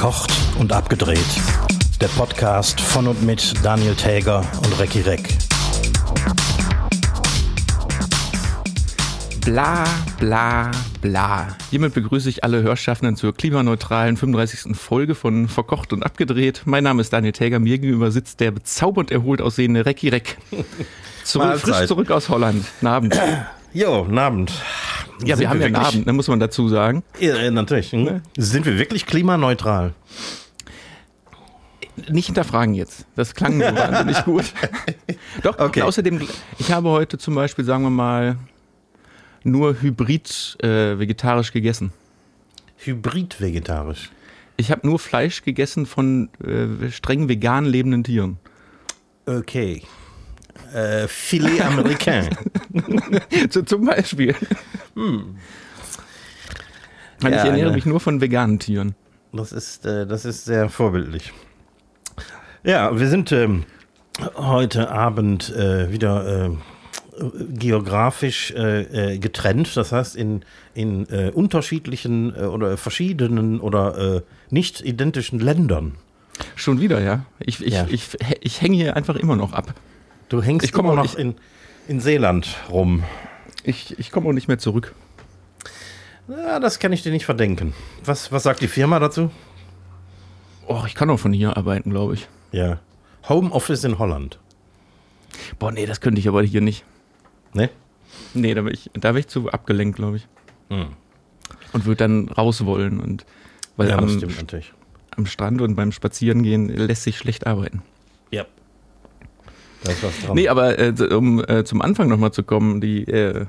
Verkocht und abgedreht. Der Podcast von und mit Daniel Täger und Recki Reck. Bla, bla, bla. Hiermit begrüße ich alle Hörschaffenden zur klimaneutralen 35. Folge von Verkocht und Abgedreht. Mein Name ist Daniel Täger. Mir gegenüber sitzt der bezaubernd erholt aussehende Recki Reck. Zurück, frisch zurück aus Holland. Guten Abend. Jo, Abend. Ja, Sind wir haben ja einen Abend, ne, muss man dazu sagen. Ja, natürlich. Hm? Sind wir wirklich klimaneutral? Nicht hinterfragen jetzt. Das klang so wahnsinnig gut. Doch, Okay. außerdem, ich habe heute zum Beispiel, sagen wir mal, nur hybrid äh, vegetarisch gegessen. Hybrid-vegetarisch. Ich habe nur Fleisch gegessen von äh, streng vegan lebenden Tieren. Okay. Äh, Filet Americain. So, zum Beispiel. Weil Ja, ich ernähre eine- mich nur von veganen Tieren. Das ist, äh, das ist sehr vorbildlich. Ja, wir sind ähm, heute Abend äh, wieder äh, geografisch äh, äh, getrennt. Das heißt, in, in äh, unterschiedlichen äh, oder verschiedenen oder äh, nicht identischen Ländern. Schon wieder, ja. Ich, ich, Ja. ich, ich hänge hier einfach immer noch ab. Du hängst Ich immer noch nicht- in, in Seeland rum. Ich, ich komme auch nicht mehr zurück. Ja, das kann ich dir nicht verdenken. Was, was sagt die Firma dazu? Oh, ich kann auch von hier arbeiten, glaube ich. Ja. Homeoffice in Holland. Boah, nee, das könnte ich aber hier nicht. Ne? Nee, da wäre ich, da wär ich zu abgelenkt, glaube ich. Hm. Und würde dann raus wollen. Und, weil Ja, das am, stimmt natürlich. am Strand und beim Spazierengehen lässt sich schlecht arbeiten. Ja. Da ist was dran. Nee, aber äh, um äh, zum Anfang nochmal zu kommen, die, äh,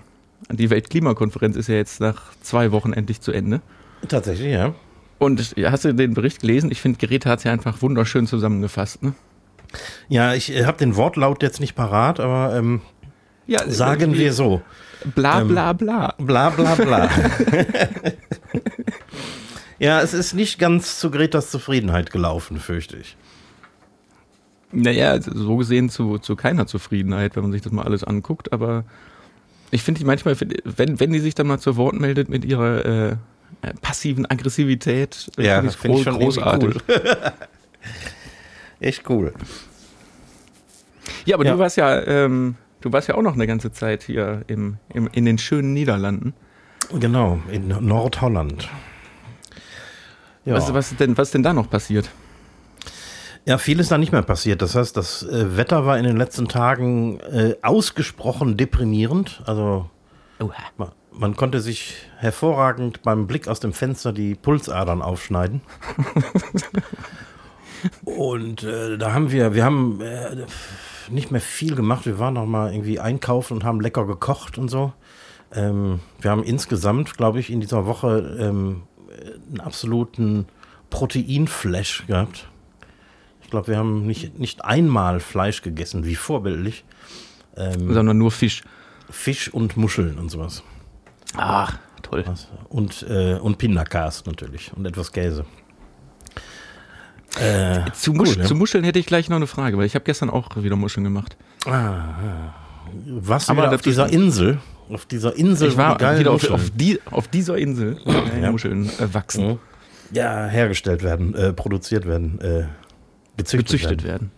die Weltklimakonferenz ist ja jetzt nach zwei Wochen endlich zu Ende. Tatsächlich, ja. Und ja, hast du den Bericht gelesen? Ich finde, Greta hat es ja einfach wunderschön zusammengefasst. Ne? Ja, ich äh, habe den Wortlaut jetzt nicht parat, aber ähm, Ja, sagen wir so. Bla ähm, bla bla. Bla bla bla. ja, es ist nicht ganz zu Gretas Zufriedenheit gelaufen, fürchte ich. Naja, also so gesehen zu, zu keiner Zufriedenheit, wenn man sich das mal alles anguckt. Aber ich finde die manchmal, wenn, wenn die sich dann mal zu Wort meldet mit ihrer äh, äh, passiven Aggressivität, äh, Ja, finde finde ich schon großartig. großartig. Echt cool. Ja, aber Ja. du warst ja, ähm, du warst ja auch noch eine ganze Zeit hier im, im, in den schönen Niederlanden. Genau, in Nordholland. Ja. Was, was, ist denn, was ist denn da noch passiert? Ja, viel ist da nicht mehr passiert. Das heißt, das äh, Wetter war in den letzten Tagen äh, ausgesprochen deprimierend. Also man, man konnte sich hervorragend beim Blick aus dem Fenster die Pulsadern aufschneiden. Und äh, da haben wir, wir haben äh, nicht mehr viel gemacht. Wir waren noch mal irgendwie einkaufen und haben lecker gekocht und so. Ähm, wir haben insgesamt, glaube ich, in dieser Woche ähm, einen absoluten Proteinflash gehabt. Ich glaube, wir haben nicht, nicht einmal Fleisch gegessen, wie vorbildlich. Ähm, Sondern nur Fisch. Fisch und Muscheln und sowas. Ach, toll. Und, äh, und Pindakaas natürlich und etwas Käse. Äh, Zu, Musch, cool, ja. zu Muscheln hätte ich gleich noch eine Frage, weil ich habe gestern auch wieder Muscheln gemacht. was Aber auf dieser Insel? Auf dieser Insel, Ich war wieder auf, auf, die, auf dieser Insel, Ja. Muscheln äh, wachsen, Mhm. ja, hergestellt werden, äh, produziert werden, äh, gezüchtet, gezüchtet werden. werden.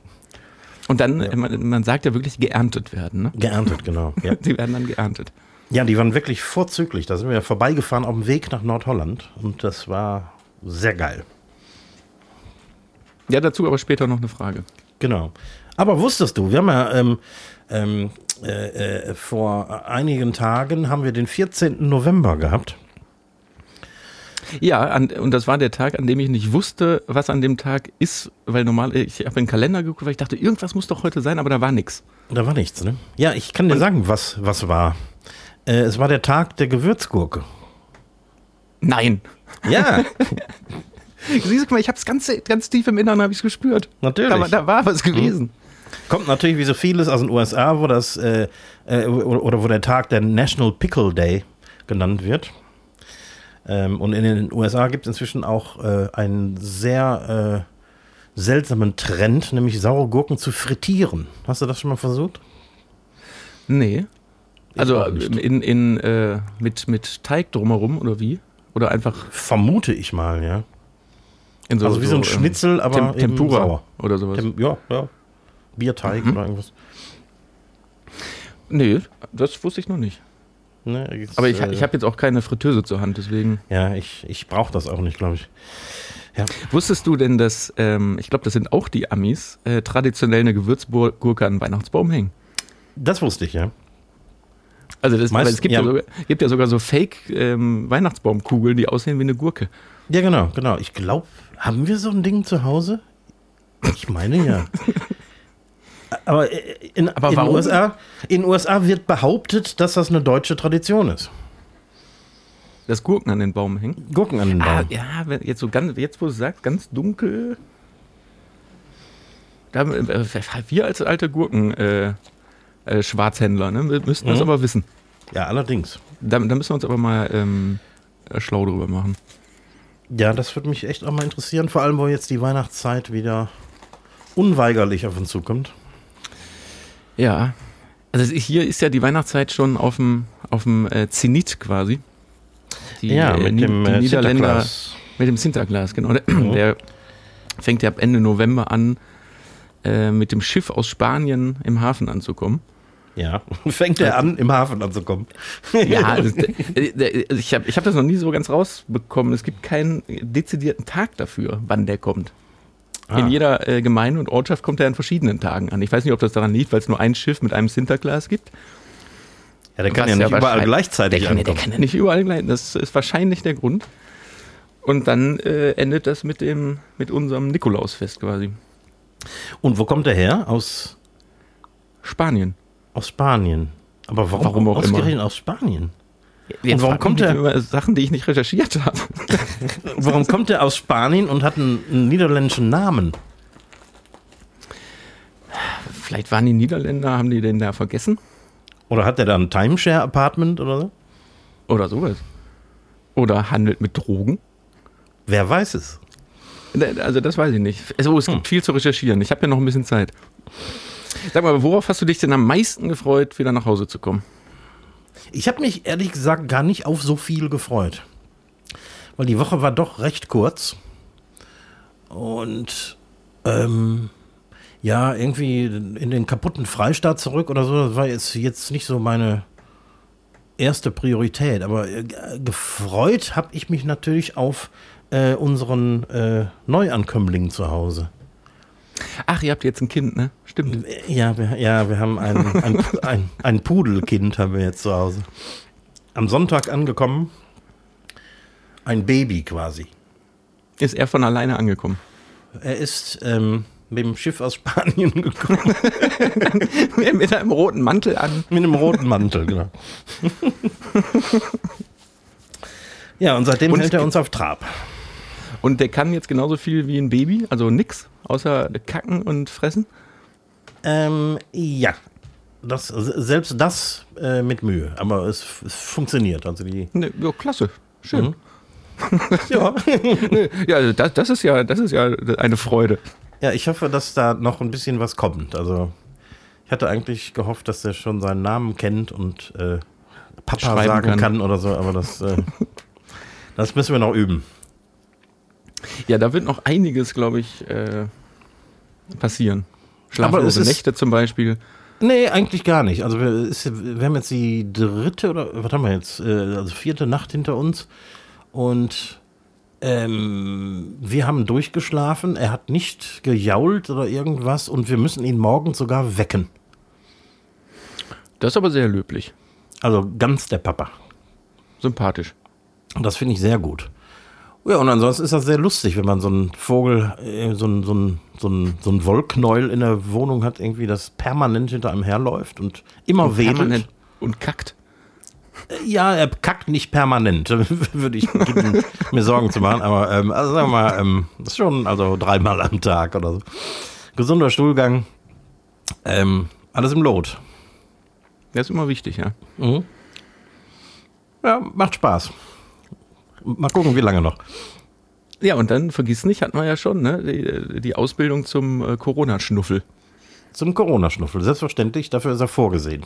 Und dann, Ja. man, man sagt ja wirklich geerntet werden. Ne? Geerntet, genau. Ja. Die werden dann geerntet. ja, die waren wirklich vorzüglich. Da sind wir ja vorbeigefahren auf dem Weg nach Nordholland und das war sehr geil. Ja, dazu aber später noch eine Frage. Genau. Aber wusstest du, wir haben ja ähm, ähm, äh, äh, vor einigen Tagen haben wir den 14. November gehabt. Ja, an, und das war der Tag, an dem ich nicht wusste, was an dem Tag ist, weil normal, ich habe in den Kalender geguckt, weil ich dachte, irgendwas muss doch heute sein, aber da war nichts. Da war nichts, ne? Ja, ich kann dir sagen, was, was war. Äh, es war der Tag der Gewürzgurke. Nein. Ja, Siehst du mal, ich habe es ganz, ganz tief im Inneren habe ich gespürt. natürlich. Da, war- da war was gewesen. Kommt natürlich wie so vieles aus den USA, wo das äh, äh, oder wo der Tag der National Pickle Day genannt wird. Ähm, und in den USA gibt es inzwischen auch äh, einen sehr äh, seltsamen Trend, nämlich saure Gurken zu frittieren. Hast du das schon mal versucht? Nee. Also auch nicht. in, in, äh, mit, mit Teig drumherum oder wie? Oder einfach. Vermute ich mal, ja. So, also wie so, ein ähm, Schnitzel, aber Tem Tempura sauer. oder sowas. Tem ja, ja. Bierteig mhm. oder irgendwas. Nee, das wusste ich noch nicht. Ne, jetzt, aber ich, äh, ich habe jetzt auch keine Fritteuse zur Hand, deswegen. Ja, ich, ich brauche das auch nicht, glaube ich. Ja. Wusstest du denn, dass, ähm, ich glaube, das sind auch die Amis, äh, traditionell eine Gewürzgurke an den Weihnachtsbaum hängen? Das wusste ich, ja. Also das, Meist, es gibt ja. ja, sogar, gibt ja sogar so Fake-Weihnachtsbaumkugeln, ähm, die aussehen wie eine Gurke. Ja, genau, genau. Ich glaube, haben wir so ein Ding zu Hause? Ich meine ja. Aber, äh, in, Aber in, USA, in USA wird behauptet, dass das eine deutsche Tradition ist. Das Gurken an den Baum hängen? Gurken an den ah, Baum. Ah, ja, jetzt so ganz, jetzt wo du sagst, ganz dunkel. Da, äh, wir als alte Gurken äh, äh, Schwarzhändler, ne, müssten das mhm. aber wissen. Ja, allerdings. Da, da, müssen wir uns aber mal ähm, äh, schlau drüber machen. Ja, das würde mich echt auch mal interessieren, vor allem, wo jetzt die Weihnachtszeit wieder unweigerlich auf uns zukommt. Ja, also hier ist ja die Weihnachtszeit schon auf dem, auf dem äh, Zenit quasi. Die, ja, äh, mit äh, dem die Niederländer Sinterklaas. mit dem Sinterklaas, genau. Der, mhm. der fängt ja ab Ende November an, äh, mit dem Schiff aus Spanien im Hafen anzukommen. Ja, fängt er an, im Hafen anzukommen. ja, ich habe ich hab das noch nie so ganz rausbekommen. Es gibt keinen dezidierten Tag dafür, wann der kommt. Ah. In jeder äh, Gemeinde und Ortschaft kommt er an verschiedenen Tagen an. Ich weiß nicht, ob das daran liegt, weil es nur ein Schiff mit einem Sinterglas gibt. Ja, der kann ja nicht überall gleichzeitig der kann, ankommen. Der kann ja nicht überall gleichzeitig. Das ist wahrscheinlich der Grund. Und dann äh, endet das mit dem mit unserem Nikolausfest quasi. Und wo kommt er her? Aus Spanien. Aus Spanien. Aber warum, warum auch ausgerechnet immer? aus Spanien? Jetzt und warum kommt er über Sachen, die ich nicht recherchiert habe? warum kommt er aus Spanien und hat einen, einen, niederländischen Namen? Vielleicht waren die Niederländer, haben die den da vergessen? Oder hat er da ein Timeshare-Apartment oder so? Oder sowas. Oder handelt mit Drogen? Wer weiß es? Also das weiß ich nicht. Also, es gibt hm. viel zu recherchieren. Ich habe ja noch ein bisschen Zeit. Sag mal, worauf hast du dich denn am meisten gefreut, wieder nach Hause zu kommen? Ich habe mich ehrlich gesagt gar nicht auf so viel gefreut. Weil die Woche war doch recht kurz. Und ähm, ja, irgendwie in den kaputten Freistaat zurück oder so, das war jetzt, jetzt nicht so meine erste Priorität. Aber äh, gefreut habe ich mich natürlich auf äh, unseren äh, Neuankömmlingen zu Hause. Ach, ihr habt jetzt ein Kind, ne? Stimmt. Ja, wir, ja, wir haben ein, ein, ein, ein Pudelkind haben wir jetzt zu Hause. Am Sonntag angekommen. Ein Baby quasi. Ist er von alleine angekommen? Er ist ähm, mit dem Schiff aus Spanien gekommen. mit einem roten Mantel an. Mit einem roten Mantel, genau. ja, und seitdem und hält er uns auf Trab. Und der kann jetzt genauso viel wie ein Baby, also nix, außer kacken und fressen? Ähm, ja. Das, selbst das äh, mit Mühe, aber es, es funktioniert. Also die ne, ja, klasse, schön. Mhm. ja, ja also das, das, ist ja, das ist ja eine Freude. Ja, ich hoffe, dass da noch ein bisschen was kommt. Also ich hatte eigentlich gehofft, dass er schon seinen Namen kennt und äh, Papa sagen kann. kann. oder so, aber das, äh, das müssen wir noch üben. Ja, da wird noch einiges, glaube ich, äh, passieren. Schlaflose Nächte zum Beispiel. Nee, eigentlich gar nicht. Also wir, ist, wir, haben jetzt die dritte oder was haben wir jetzt? Äh, also vierte Nacht hinter uns. Und ähm, wir haben durchgeschlafen. Er hat nicht gejault oder irgendwas. Und wir müssen ihn morgens sogar wecken. Das ist aber sehr löblich. Also ganz der Papa. Sympathisch. Und das finde ich sehr gut. Ja, und ansonsten ist das sehr lustig, wenn man so einen Vogel, äh, so einen, so einen, so einen, so einen Wollknäuel in der Wohnung hat, irgendwie das permanent hinter einem herläuft und immer und wedelt. Permanent und kackt. Äh, ja, er kackt nicht permanent, würde ich beginnen, mir Sorgen zu machen, aber ähm, also sagen wir mal, ähm, das ist schon also dreimal am Tag oder so. Gesunder Stuhlgang, ähm, alles im Lot. Das ist immer wichtig, ja. Mhm. Ja, macht Spaß. Mal gucken, wie lange noch. Ja, und dann vergiss nicht, hatten wir ja schon, ne? die, die Ausbildung zum äh, Corona-Schnuffel. Zum Corona-Schnuffel, selbstverständlich, dafür ist er vorgesehen.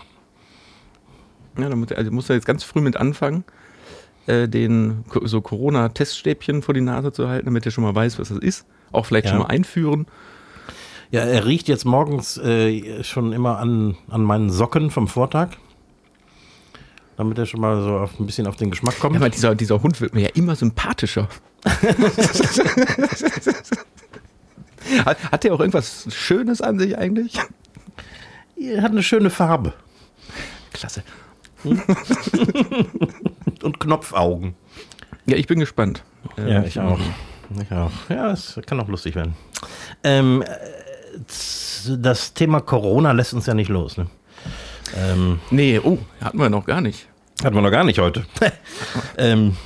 Ja, da muss, also muss er jetzt ganz früh mit anfangen. äh, den so Corona-Teststäbchen vor die Nase zu halten, damit er schon mal weiß, was das ist. Auch vielleicht ja. schon mal einführen. Ja, er riecht jetzt morgens äh, schon immer an, an meinen Socken vom Vortag. Damit er schon mal so auf, ein bisschen auf den Geschmack kommt. Ja, aber dieser, dieser Hund wird mir ja immer sympathischer. hat, hat der auch irgendwas Schönes an sich eigentlich? Er hat eine schöne Farbe. Klasse. Hm? Und Knopfaugen. Ja, ich bin gespannt. Ja, ich auch. Ich auch. Ja, es kann auch lustig werden. Ähm, das Thema Corona lässt uns ja nicht los. Ne? Ähm, nee, oh, hatten wir noch gar nicht. Hatten wir noch gar nicht heute. ähm,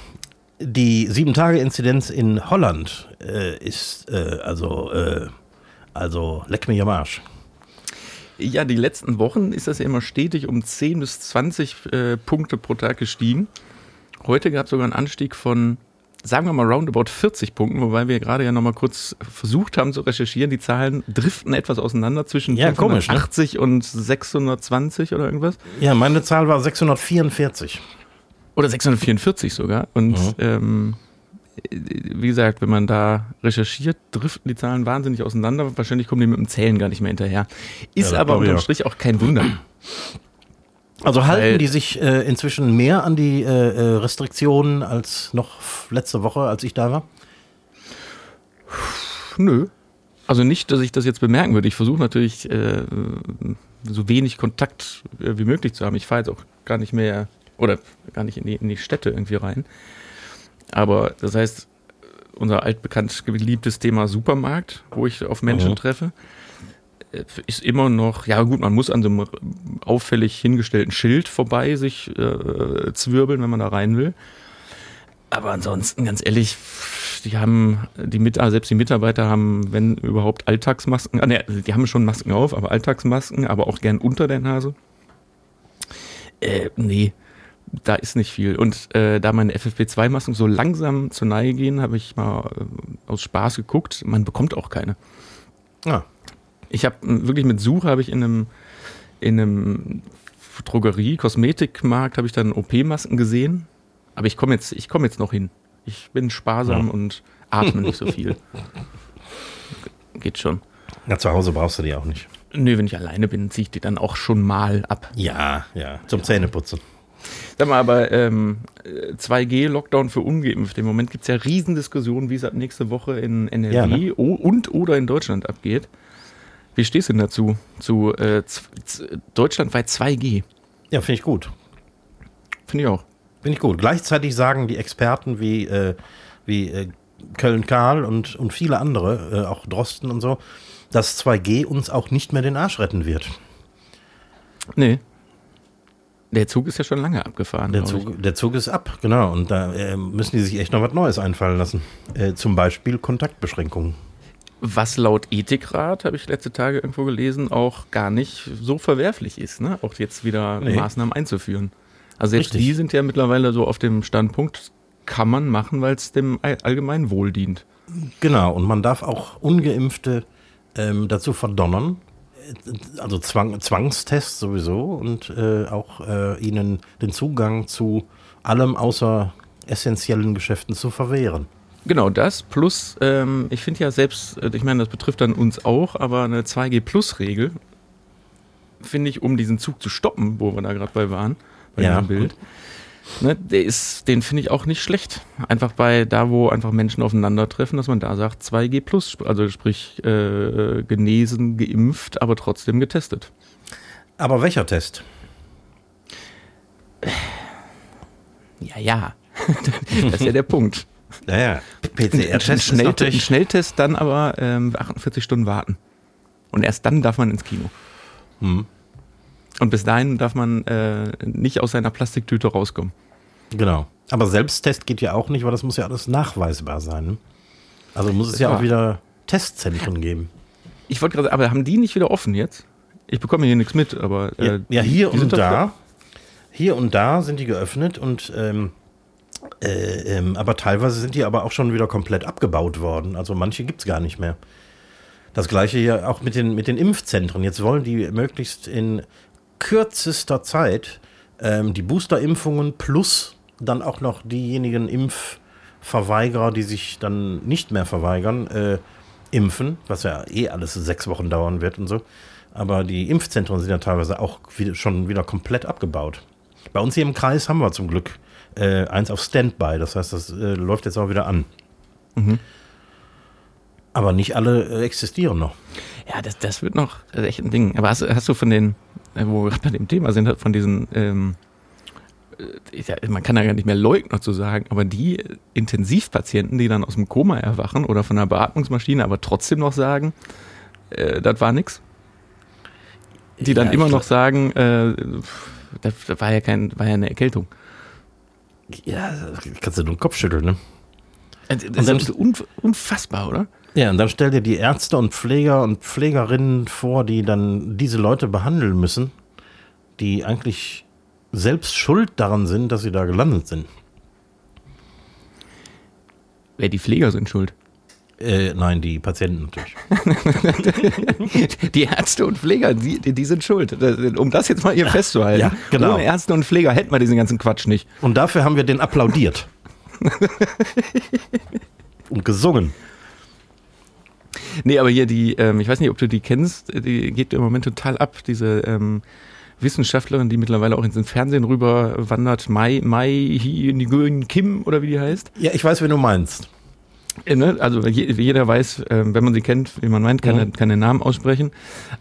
die Sieben-Tage-Inzidenz in Holland äh, ist äh, also, äh, also leck mich am Arsch. Ja, die letzten Wochen ist das ja immer stetig um 10 bis 20 äh, Punkte pro Tag gestiegen. Heute gab es sogar einen Anstieg von sagen wir mal roundabout 40 Punkten, wobei wir gerade ja nochmal kurz versucht haben zu recherchieren. Die Zahlen driften etwas auseinander zwischen ja, 580 ne? und 620 oder irgendwas. Ja, meine Zahl war 644. Oder 644 sogar. Und mhm. ähm, wie gesagt, wenn man da recherchiert, driften die Zahlen wahnsinnig auseinander. Wahrscheinlich kommen die mit dem Zählen gar nicht mehr hinterher. Ist ja, aber unterm Strich auch kein Wunder. Also halten Weil, die sich äh, inzwischen mehr an die äh, äh, Restriktionen als noch letzte Woche, als ich da war? Nö. Also nicht, dass ich das jetzt bemerken würde. Ich versuche natürlich äh, so wenig Kontakt äh, wie möglich zu haben. Ich fahre jetzt auch gar nicht mehr oder gar nicht in die, in die Städte irgendwie rein. Aber das heißt, unser altbekannt geliebtes Thema Supermarkt, wo ich auf Menschen mhm. treffe, ist immer noch, ja gut, man muss an so einem auffällig hingestellten Schild vorbei sich äh, zwirbeln, wenn man da rein will. Aber ansonsten, ganz ehrlich, die haben, die Mit also selbst die Mitarbeiter haben, wenn überhaupt, Alltagsmasken. Ah, ne, die haben schon Masken auf, aber Alltagsmasken, aber auch gern unter der Nase. Äh, nee, da ist nicht viel. Und äh, da meine FFP2-Masken so langsam zur Neige gehen, habe ich mal äh, aus Spaß geguckt. Man bekommt auch keine. Ah. Ich habe wirklich mit Suche habe ich in einem in einem Drogerie, Kosmetikmarkt habe ich dann OP-Masken gesehen. Aber ich komme jetzt, ich komme jetzt noch hin. Ich bin sparsam ja. und atme nicht so viel. Geht schon. Ja, zu Hause brauchst du die auch nicht. Nö, wenn ich alleine bin, ziehe ich die dann auch schon mal ab. Ja, ja, zum ja. Zähneputzen. Sag mal, aber ähm, 2G-Lockdown für Ungeimpfte. Im Moment gibt es ja Riesendiskussionen, wie es ab nächste Woche in NRW ja, ne? und oder in Deutschland abgeht. Wie stehst du denn dazu? Zu äh, deutschlandweit 2G? Ja, finde ich gut. Finde ich auch. Finde ich gut. Gleichzeitig sagen die Experten wie, äh, wie äh, Köln-Karl und, und viele andere, äh, auch Drosten und so, dass 2G uns auch nicht mehr den Arsch retten wird. Nee. Der Zug ist ja schon lange abgefahren. Der, Zug, der Zug ist ab, genau. Und da äh, müssen die sich echt noch was Neues einfallen lassen. Äh, zum Beispiel Kontaktbeschränkungen was laut Ethikrat, habe ich letzte Tage irgendwo gelesen, auch gar nicht so verwerflich ist, ne? auch jetzt wieder nee. Maßnahmen einzuführen. Also selbst Richtig. die sind ja mittlerweile so auf dem Standpunkt, kann man machen, weil es dem allgemeinen Wohl dient. Genau, und man darf auch Ungeimpfte ähm, dazu verdonnern, also Zwang, Zwangstest sowieso und äh, auch äh, ihnen den Zugang zu allem außer essentiellen Geschäften zu verwehren. Genau, das plus, ähm, ich finde ja selbst, äh, ich meine, das betrifft dann uns auch, aber eine 2G-Plus-Regel, finde ich, um diesen Zug zu stoppen, wo wir da gerade bei waren, bei ja. dem Bild, ne, der ist, den finde ich auch nicht schlecht. Einfach bei da, wo einfach Menschen aufeinandertreffen, dass man da sagt 2G Plus, also sprich äh, genesen, geimpft, aber trotzdem getestet. Aber welcher Test? Ja, ja. das ist ja der Punkt. Naja, PCR-Test. Schnelltest, Schnelltest dann aber ähm, 48 Stunden warten. Und erst dann darf man ins Kino. Hm. Und bis dahin darf man äh, nicht aus seiner Plastiktüte rauskommen. Genau. Aber Selbsttest geht ja auch nicht, weil das muss ja alles nachweisbar sein. Ne? Also muss es ja, ja auch wieder Testzentren geben. Ich wollte gerade, aber haben die nicht wieder offen jetzt? Ich bekomme hier nichts mit, aber. Äh, ja, ja, hier und da. Hier und da sind die geöffnet und ähm, äh, ähm, aber teilweise sind die aber auch schon wieder komplett abgebaut worden. Also manche gibt es gar nicht mehr. Das gleiche ja auch mit den, mit den Impfzentren. Jetzt wollen die möglichst in kürzester Zeit ähm, die Boosterimpfungen plus dann auch noch diejenigen Impfverweigerer, die sich dann nicht mehr verweigern, äh, impfen, was ja eh alles sechs Wochen dauern wird und so. Aber die Impfzentren sind ja teilweise auch wieder, schon wieder komplett abgebaut. Bei uns hier im Kreis haben wir zum Glück äh, eins auf Standby. Das heißt, das äh, läuft jetzt auch wieder an. Mhm. Aber nicht alle äh, existieren noch. Ja, das, das wird noch echt ein Ding. Aber hast, hast du von den, äh, wo wir gerade bei dem Thema sind, von diesen, ähm, äh, man kann ja gar nicht mehr Leugner zu sagen, aber die Intensivpatienten, die dann aus dem Koma erwachen oder von einer Beatmungsmaschine, aber trotzdem noch sagen, äh, das war nix. Die dann ja, immer noch sagen, äh, das, das war ja kein, war ja eine Erkältung. Ja, kannst du nur den Kopf schütteln, ne? Das ist unfassbar, oder? Ja, und dann stell dir die Ärzte und Pfleger und Pflegerinnen vor, die dann diese Leute behandeln müssen, die eigentlich selbst schuld daran sind, dass sie da gelandet sind. Wer die Pfleger sind schuld? Äh, nein, die Patienten natürlich. die Ärzte und Pfleger, die, die sind schuld. Um das jetzt mal hier festzuhalten. Ja, genau. Ohne Ärzte und Pfleger hätten wir diesen ganzen Quatsch nicht. Und dafür haben wir den applaudiert. und gesungen. Nee, aber hier die, ähm, ich weiß nicht, ob du die kennst, die geht im Moment total ab, diese ähm, Wissenschaftlerin, die mittlerweile auch ins Fernsehen rüber wandert, Mai, Mai Hee Kim oder wie die heißt. Ja, ich weiß, wen du meinst. Äh, ne? Also jeder weiß, äh, wenn man sie kennt, wie man meint, kann mhm. keine Namen aussprechen.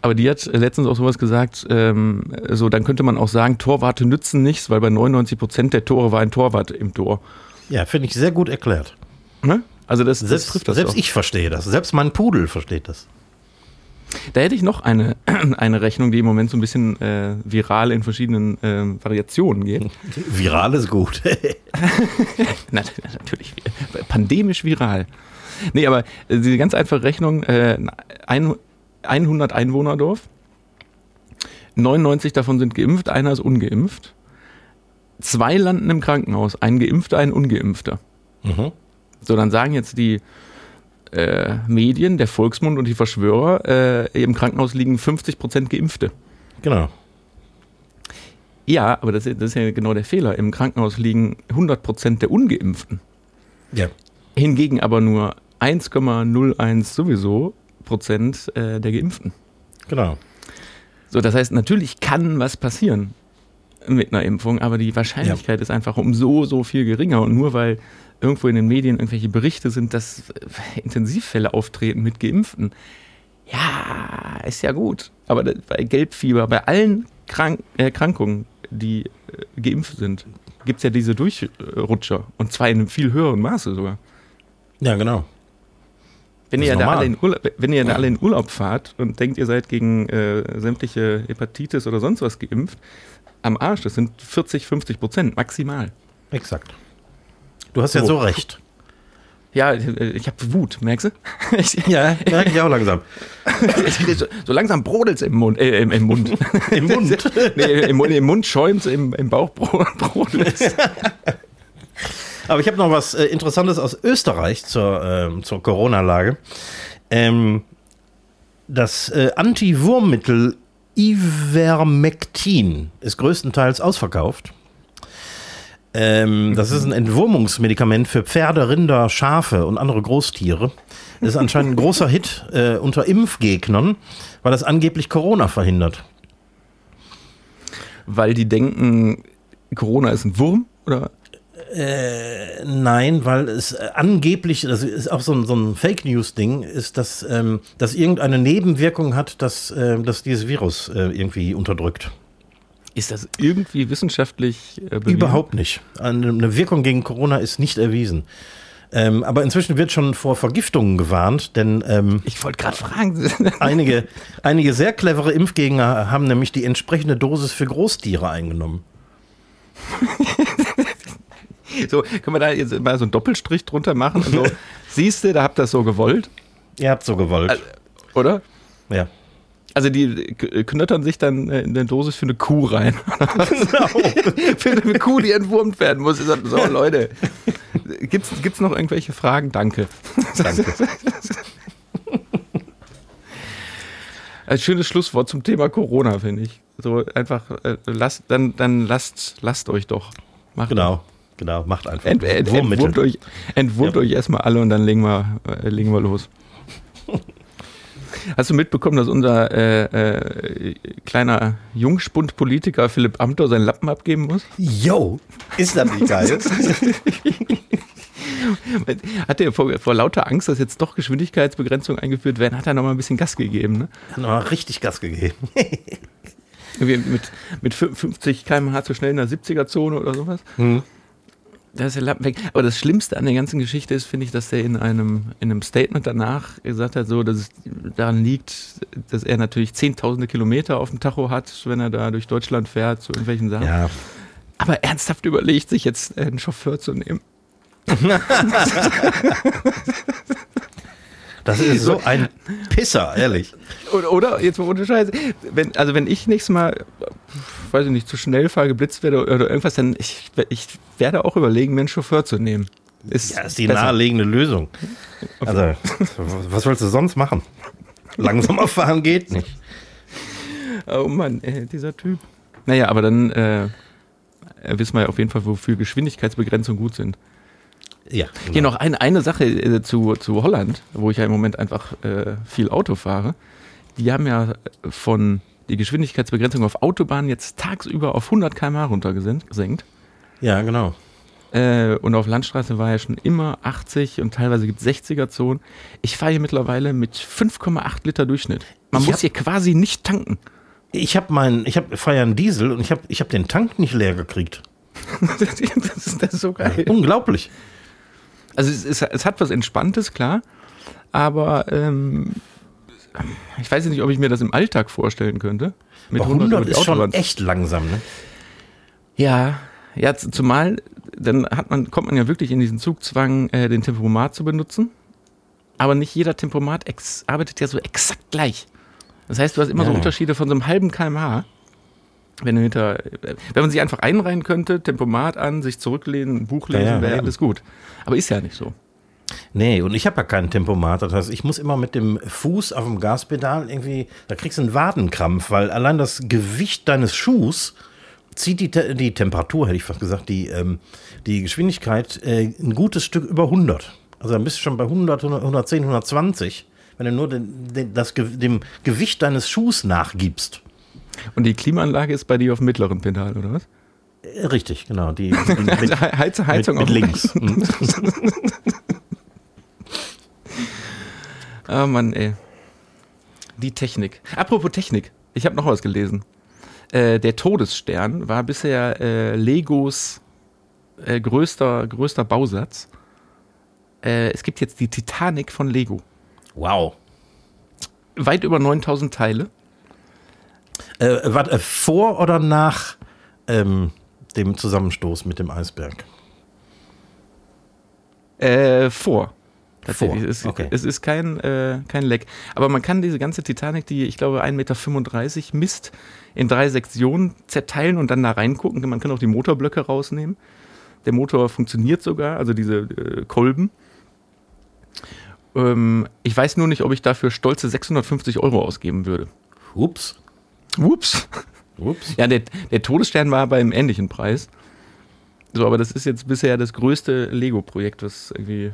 Aber die hat letztens auch sowas gesagt, ähm, so dann könnte man auch sagen, Torwarte nützen nichts, weil bei 99 Prozent der Tore war ein Torwart im Tor. Ja, finde ich sehr gut erklärt. Ne? Also das, selbst, das trifft das Selbst auch. ich verstehe das. Selbst mein Pudel versteht das. Da hätte ich noch eine, eine Rechnung, die im Moment so ein bisschen äh, viral in verschiedenen äh, Variationen geht. Viral ist gut. Na, natürlich, pandemisch viral. Nee, aber äh, diese ganz einfache Rechnung, äh, ein, 100 Einwohnerdorf, 99 davon sind geimpft, einer ist ungeimpft. Zwei landen im Krankenhaus, ein Geimpfter, ein Ungeimpfter. Mhm. So, dann sagen jetzt die äh, Medien, der Volksmund und die Verschwörer, äh, im Krankenhaus liegen 50 Prozent Geimpfte. Genau. Ja, aber das, das, ist ja genau der Fehler. Im Krankenhaus liegen 100 Prozent der Ungeimpften. Ja. Hingegen aber nur 1,01 sowieso Prozent äh, der Geimpften. Genau. So, das heißt, natürlich kann was passieren mit einer Impfung, aber die Wahrscheinlichkeit ja. ist einfach um so, so viel geringer. Und nur weil irgendwo in den Medien irgendwelche Berichte sind, dass Intensivfälle auftreten mit Geimpften. Ja, ist ja gut. Aber bei Gelbfieber, bei allen Krank Erkrankungen, die äh, geimpft sind, gibt es ja diese Durchrutscher. Und zwar in einem viel höheren Maße sogar. Ja, genau. Wenn ihr, da alle in Urlaub, wenn ihr da alle in Urlaub fahrt und denkt, ihr seid gegen äh, sämtliche Hepatitis oder sonst was geimpft, am Arsch, das sind 40, 50 Prozent maximal. Exakt. Du hast so. ja so recht. Ja, ich habe Wut, merkst du? ja, merke ich auch langsam. so, langsam brodelt es im Mund. Äh, im, im, Mund. Im Mund? nee, im, im Mund schäumt es, im, im Bauch brodelt Aber ich habe noch was äh, Interessantes aus Österreich zur, äh, zur Corona-Lage. Ähm, das äh, Anti-Wurmmittel Ivermectin ist größtenteils ausverkauft. Ähm, das ist ein Entwurmungsmedikament für Pferde, Rinder, Schafe und andere Großtiere. Das ist anscheinend ein großer Hit äh, unter Impfgegnern, weil das angeblich Corona verhindert. Weil die denken, Corona ist ein Wurm, oder? Äh, nein, weil es äh, angeblich, das ist auch so ein, so ein Fake News-Ding, ist, dass ähm, das irgendeine Nebenwirkung hat, dass, äh, dass dieses Virus äh, irgendwie unterdrückt. Ist das irgendwie wissenschaftlich äh, bewiesen? Überhaupt nicht. Eine Wirkung gegen Corona ist nicht erwiesen. Ähm, aber inzwischen wird schon vor Vergiftungen gewarnt, denn ähm, ich wollte gerade fragen. einige, einige sehr clevere Impfgegner haben nämlich die entsprechende Dosis für Großtiere eingenommen. so, können wir da jetzt mal so einen Doppelstrich drunter machen? So, siehst du, da habt ihr das so gewollt? Ihr habt so gewollt. Also, oder? Ja. Also die knöttern sich dann in eine Dosis für eine Kuh rein. Genau. für eine Kuh, die entwurmt werden muss. So, Leute, gibt's, gibt's noch irgendwelche Fragen? Danke. Danke. Ein schönes Schlusswort zum Thema Corona, finde ich. So einfach, äh, lasst, dann, dann lasst, lasst euch doch. Macht genau. Genau, macht einfach. Ent, ent, entwurmt euch, entwurmt ja. euch erstmal alle und dann legen wir, äh, legen wir los. Hast du mitbekommen, dass unser äh, äh, kleiner Jungspund-Politiker Philipp Amthor seinen Lappen abgeben muss? Yo, ist das nicht geil? hat er vor, vor, lauter Angst, dass jetzt doch Geschwindigkeitsbegrenzungen eingeführt werden, hat er nochmal ein bisschen Gas gegeben. Ne? Hat nochmal richtig Gas gegeben. mit, mit 50 km/h zu schnell in der 70er-Zone oder sowas. Hm. Da ist der Lappen weg. Aber das Schlimmste an der ganzen Geschichte ist, finde ich, dass er in einem, in einem Statement danach gesagt hat, so, dass es daran liegt, dass er natürlich zehntausende Kilometer auf dem Tacho hat, wenn er da durch Deutschland fährt, zu irgendwelchen Sachen. Ja. Aber ernsthaft überlegt, sich jetzt einen Chauffeur zu nehmen. Das ist so ein Pisser, ehrlich. Oder, jetzt mal ohne Scheiß, wenn, also wenn ich nächstes Mal, weiß ich nicht, zu schnell fahre, geblitzt werde oder irgendwas, dann ich, ich werde auch überlegen, mir einen Chauffeur zu nehmen. Ist ja, ist die besser. naheliegende Lösung. Also, was willst du sonst machen? Langsamer fahren geht nicht. Oh Mann, ey, dieser Typ. Naja, aber dann äh, wissen wir ja auf jeden Fall, wofür Geschwindigkeitsbegrenzungen gut sind. Ja. Genau. Hier noch ein, eine Sache äh, zu, zu Holland, wo ich ja im Moment einfach äh, viel Auto fahre. Die haben ja von die Geschwindigkeitsbegrenzung auf Autobahnen jetzt tagsüber auf 100 km/h runtergesenkt. Ja, genau. Äh, und auf Landstraße war ja schon immer 80 und teilweise gibt es 60er-Zonen. Ich fahre hier mittlerweile mit 5,8 Liter Durchschnitt. Man ich muss hier quasi nicht tanken. Ich habe meinen, ich habe fahre ja einen Diesel und ich habe ich hab den Tank nicht leer gekriegt. das, ist, das ist so geil. Unglaublich. Also es, es, es, hat was Entspanntes, klar, aber ähm, ich weiß nicht, ob ich mir das im Alltag vorstellen könnte. Mit 100, 100 ist schon echt langsam, ne? Ja, ja, zumal dann hat man, kommt man ja wirklich in diesen Zugzwang, äh, den Tempomat zu benutzen. Aber nicht jeder Tempomat arbeitet ja so exakt gleich. Das heißt, du hast immer ja. so Unterschiede von so einem halben kmh. Wenn, hinter, wenn man sich einfach einreihen könnte, Tempomat an, sich zurücklehnen, Buch lesen, ja, wäre ja. alles gut. Aber ist ja nicht so. Nee, und ich habe ja keinen Tempomat. Das heißt, ich muss immer mit dem Fuß auf dem Gaspedal irgendwie, da kriegst du einen Wadenkrampf, weil allein das Gewicht deines Schuhs zieht die, die Temperatur, hätte ich fast gesagt, die, ähm, die Geschwindigkeit äh, ein gutes Stück über 100. Also dann bist du schon bei 100, 110, 120, wenn du nur den, den, das, dem Gewicht deines Schuhs nachgibst. Und die Klimaanlage ist bei dir auf dem mittleren Pedal, oder was? Äh, richtig, genau. Die, mit, Heiz, Heizung mit, mit links. oh Mann, ey. Die Technik. Apropos Technik. Ich habe noch was gelesen. Äh, der Todesstern war bisher äh, Legos äh, größter, größter Bausatz. Äh, es gibt jetzt die Titanic von Lego. Wow. Weit über 9000 Teile. Äh, warte, vor oder nach ähm, dem Zusammenstoß mit dem Eisberg? Äh, vor. Tatsächlich. Es, okay. es, ist kein, äh, kein Leck. Aber man kann diese ganze Titanic, die ich glaube 1,35 Meter misst, in drei Sektionen zerteilen und dann da reingucken. Man kann auch die Motorblöcke rausnehmen. Der Motor funktioniert sogar, also diese äh, Kolben. Ähm, ich weiß nur nicht, ob ich dafür stolze 650 Euro ausgeben würde. Ups. Ups. Ups. Ja, der, der Todesstern war beim ähnlichen Preis. So, aber das ist jetzt bisher das größte Lego-Projekt, was irgendwie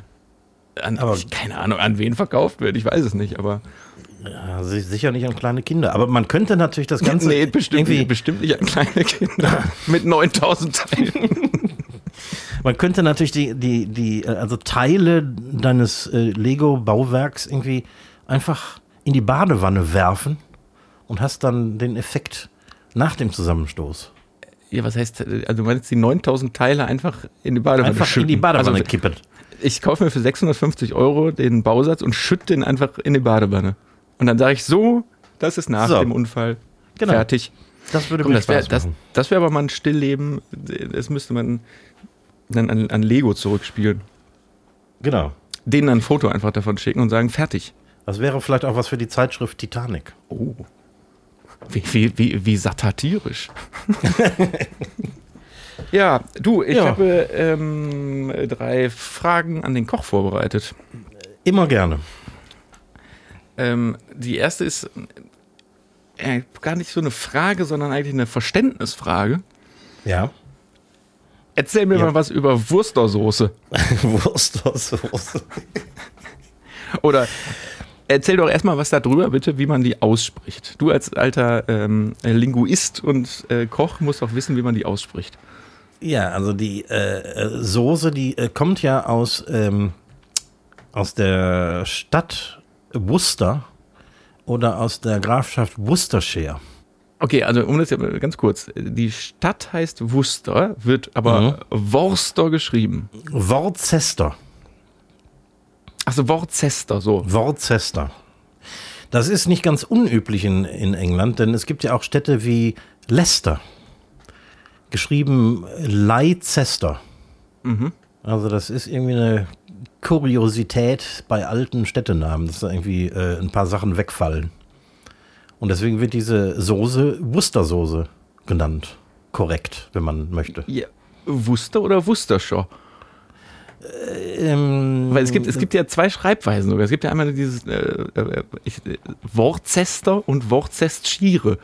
an, aber, keine Ahnung, an wen verkauft wird. Ich weiß es nicht, aber. Ja, sicher nicht an kleine Kinder. Aber man könnte natürlich das Ganze. nee, bestimmt, irgendwie bestimmt nicht an kleine Kinder. mit 9000 Teilen. man könnte natürlich die, die, die, also Teile deines äh, Lego-Bauwerks irgendwie einfach in die Badewanne werfen und hast dann den Effekt nach dem Zusammenstoß. Ja, was heißt, also du meinst die 9000 Teile einfach in die Badewanne Einfach schütten. in die Badewanne also, kippen. Ich kaufe mir für 650 Euro den Bausatz und schütte den einfach in die Badewanne. Und dann sage ich so, das ist nach so. dem Unfall. Genau. Fertig. Das würde Komm, das wär, das, das wäre aber mal ein Stillleben. Das müsste man dann an, an Lego zurückspielen. Genau. Denen ein Foto einfach davon schicken und sagen, fertig. Das wäre vielleicht auch was für die Zeitschrift Titanic. Oh. Wie, wie, wie, wie satirisch. ja, du, ich ja. habe ähm, drei Fragen an den Koch vorbereitet. Immer gerne. Ähm, die erste ist äh, gar nicht so eine Frage, sondern eigentlich eine Verständnisfrage. Ja. Erzähl mir Ja. mal was über Wurstersoße. Wurstersoße. Oder erzähl doch erstmal was darüber, bitte, wie man die ausspricht. Du als alter ähm, Linguist und äh, Koch musst auch wissen, wie man die ausspricht. Ja, also die äh, äh, Soße, die äh, kommt ja aus, ähm, aus der Stadt Worcester oder aus der Grafschaft Worcestershire. Okay, also um das mal ganz kurz. Die Stadt heißt Worcester, wird aber Mhm. Worcester geschrieben. Worcester. Achso, Worcester, so. Worcester. Das ist nicht ganz unüblich in, in England, denn es gibt ja auch Städte wie Leicester. Geschrieben Leicester. Also das ist irgendwie eine Kuriosität bei alten Städtenamen, dass da irgendwie äh, ein paar Sachen wegfallen. Und deswegen wird diese Soße Worcestersoße genannt. Korrekt, wenn man möchte. Ja, Worcester oder Worcestershire? Ähm, Weil es gibt, es gibt ja zwei Schreibweisen sogar. Es gibt ja einmal dieses äh, äh, ich, äh, Worcester und Worcestershire.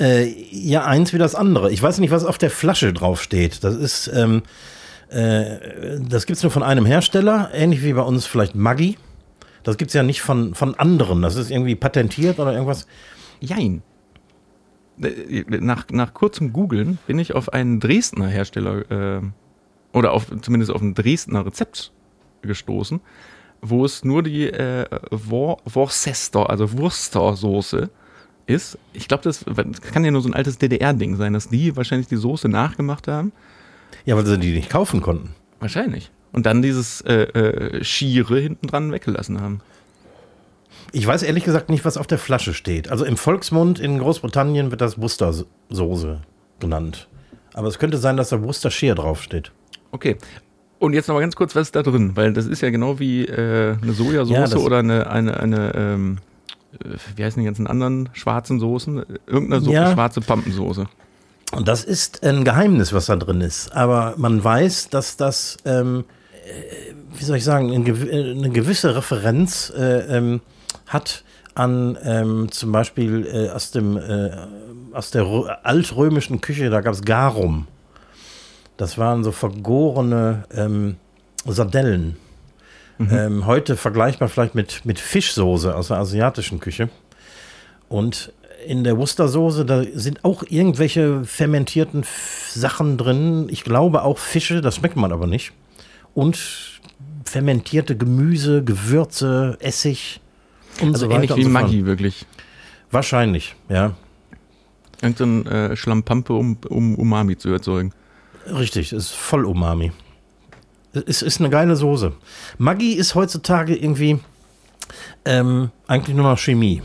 Äh, ja, eins wie das andere. Ich weiß nicht, was auf der Flasche draufsteht. Das ist, ähm, äh, das gibt's nur von einem Hersteller, ähnlich wie bei uns vielleicht Maggi. Das gibt's ja nicht von, von anderen. Das ist irgendwie patentiert oder irgendwas. Jein. Äh, Nach, nach kurzem Googeln bin ich auf einen Dresdner Hersteller äh, oder auf, zumindest auf ein Dresdner Rezept gestoßen, wo es nur die äh, Wor Worcester, also Wurstersoße ist. Ich glaube, das, das kann ja nur so ein altes DDR-Ding sein, dass die wahrscheinlich die Soße nachgemacht haben. Ja, weil sie die nicht kaufen konnten. Wahrscheinlich. Und dann dieses äh, äh, Schiere hinten dran weggelassen haben. Ich weiß ehrlich gesagt nicht, was auf der Flasche steht. Also im Volksmund in Großbritannien wird das Worcestersoße genannt. Aber es könnte sein, dass da Worcestershire draufsteht. Okay. Und jetzt noch mal ganz kurz, was ist da drin? Weil das ist ja genau wie äh, eine Sojasauce Ja, oder eine, eine, eine ähm, äh, wie heißen die ganzen anderen schwarzen Soßen? Irgendeine so Ja. schwarze Pampensoße. Und das ist ein Geheimnis, was da drin ist. Aber man weiß, dass das, ähm, äh, wie soll ich sagen, eine, äh, eine gewisse Referenz äh, ähm, hat an ähm, zum Beispiel äh, aus, dem, äh, aus der Rö- altrömischen Küche, da gab es Garum. Das waren so vergorene ähm, Sardellen. Ähm, heute vergleichbar vielleicht mit, mit Fischsoße aus der asiatischen Küche. Und in der Worcestersoße, da sind auch irgendwelche fermentierten Sachen drin. Ich glaube auch Fische, das schmeckt man aber nicht. Und fermentierte Gemüse, Gewürze, Essig und Also so weiter ähnlich wie so. Maggi, wirklich. Wahrscheinlich, ja. Irgendein äh, Schlammpampe, um, um Umami zu erzeugen. Richtig, ist voll Umami. Es ist eine geile Soße. Maggi ist heutzutage irgendwie ähm, eigentlich nur noch Chemie.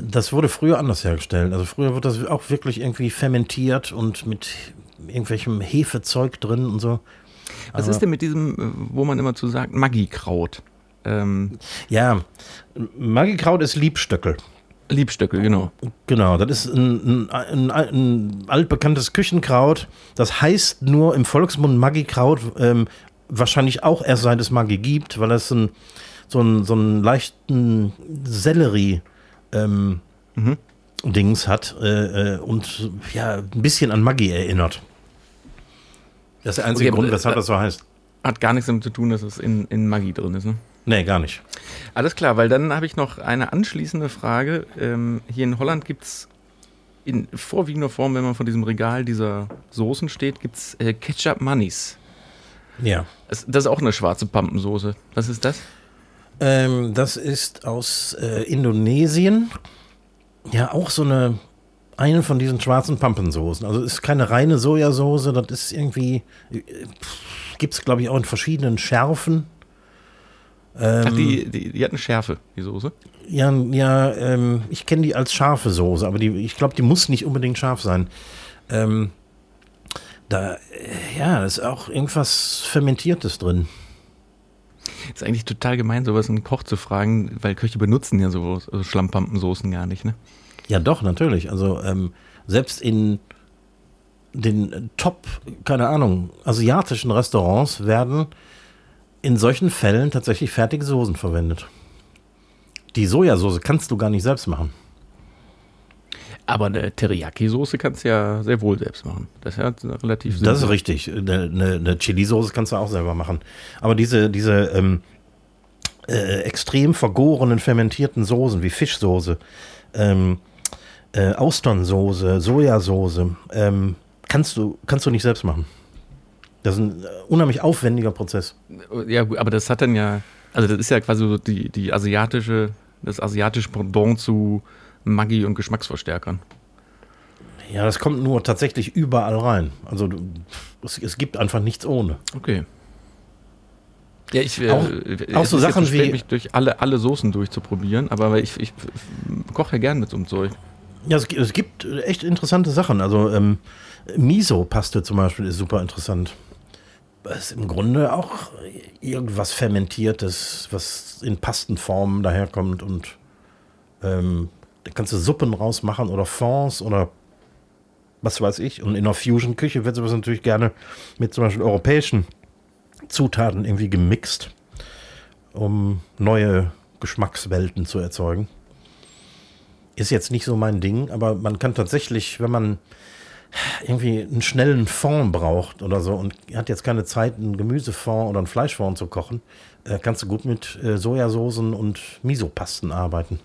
Das wurde früher anders hergestellt. Also früher wurde das auch wirklich irgendwie fermentiert und mit irgendwelchem Hefezeug drin und so. Was Aber- ist denn mit diesem, äh, wo man immer zu sagt, Maggi-Kraut? Ähm, Ja, Maggi-Kraut ist Liebstöckel. Liebstöcke, genau. Genau, das ist ein, ein, ein, ein altbekanntes Küchenkraut. Das heißt nur im Volksmund Maggi-Kraut, ähm, wahrscheinlich auch erst seit es Maggi gibt, weil es ein, so, einen, so einen leichten Sellerie ähm, Dings hat äh, äh, und ja, ein bisschen an Maggi erinnert. Das ist der einzige Okay, Grund, weshalb äh, das so heißt. Hat gar nichts damit zu tun, dass es in, in Maggi drin ist, ne? Nee, gar nicht. Alles klar, weil dann habe ich noch eine anschließende Frage. Ähm, hier in Holland gibt es in vorwiegender Form, wenn man vor diesem Regal dieser Soßen steht, gibt es äh, Ketchup Manis. Ja. Das, das ist auch eine schwarze Pampensoße. Was ist das? Ähm, das ist aus äh, Indonesien. Ja, auch so eine, eine von diesen schwarzen Pampensoßen. Also ist keine reine Sojasauce, das ist irgendwie, gibt es glaube ich auch in verschiedenen Schärfen. Ach, die, die, die hat eine Schärfe, die Soße. Ja, ja ähm, ich kenne die als scharfe Soße, aber die, ich glaube, die muss nicht unbedingt scharf sein. Ähm, da, äh, ja, da ist auch irgendwas Fermentiertes drin. Ist eigentlich total gemein, sowas einen Koch zu fragen, weil Köche benutzen ja so, so Schlammpampensoßen gar nicht, ne? Ja, doch, natürlich. Also ähm, selbst in den äh, Top, keine Ahnung, asiatischen Restaurants werden in solchen Fällen tatsächlich fertige Soßen verwendet. Die Sojasauce kannst du gar nicht selbst machen. Aber eine Teriyaki-Soße kannst du ja sehr wohl selbst machen. Das ist ja relativ Das ist richtig. Eine, eine, eine Chili-Soße kannst du auch selber machen. Aber diese, diese ähm, äh, extrem vergorenen, fermentierten Soßen wie Fischsoße, ähm, äh, Austernsoße, Sojasauce, ähm, kannst, du, kannst du nicht selbst machen. Das ist ein äh, unheimlich aufwendiger Prozess. Ja, aber das hat dann ja, also das ist ja quasi so die, die asiatische, das asiatische Pendant zu Maggi und Geschmacksverstärkern. Ja, das kommt nur tatsächlich überall rein. Also es, es gibt einfach nichts ohne. Okay. Ja, ich äh, Auch- auch so Sachen wie- mich durch alle, alle Soßen durchzuprobieren, aber ich, ich, koche ja gern mit so einem Zeug. Ja, es, es gibt echt interessante Sachen. Also ähm, Miso-Paste zum Beispiel ist super interessant. Ist im Grunde auch irgendwas Fermentiertes, was in Pastenformen daherkommt und ähm, da kannst du Suppen rausmachen oder Fonds oder was weiß ich. Und in der Fusion-Küche wird sowas natürlich gerne mit zum Beispiel europäischen Zutaten irgendwie gemixt, um neue Geschmackswelten zu erzeugen. Ist jetzt nicht so mein Ding, aber man kann tatsächlich, wenn man irgendwie einen schnellen Fond braucht oder so und hat jetzt keine Zeit, einen Gemüsefond oder einen Fleischfond zu kochen, äh, kannst du gut mit äh, Sojasoßen und Misopasten arbeiten.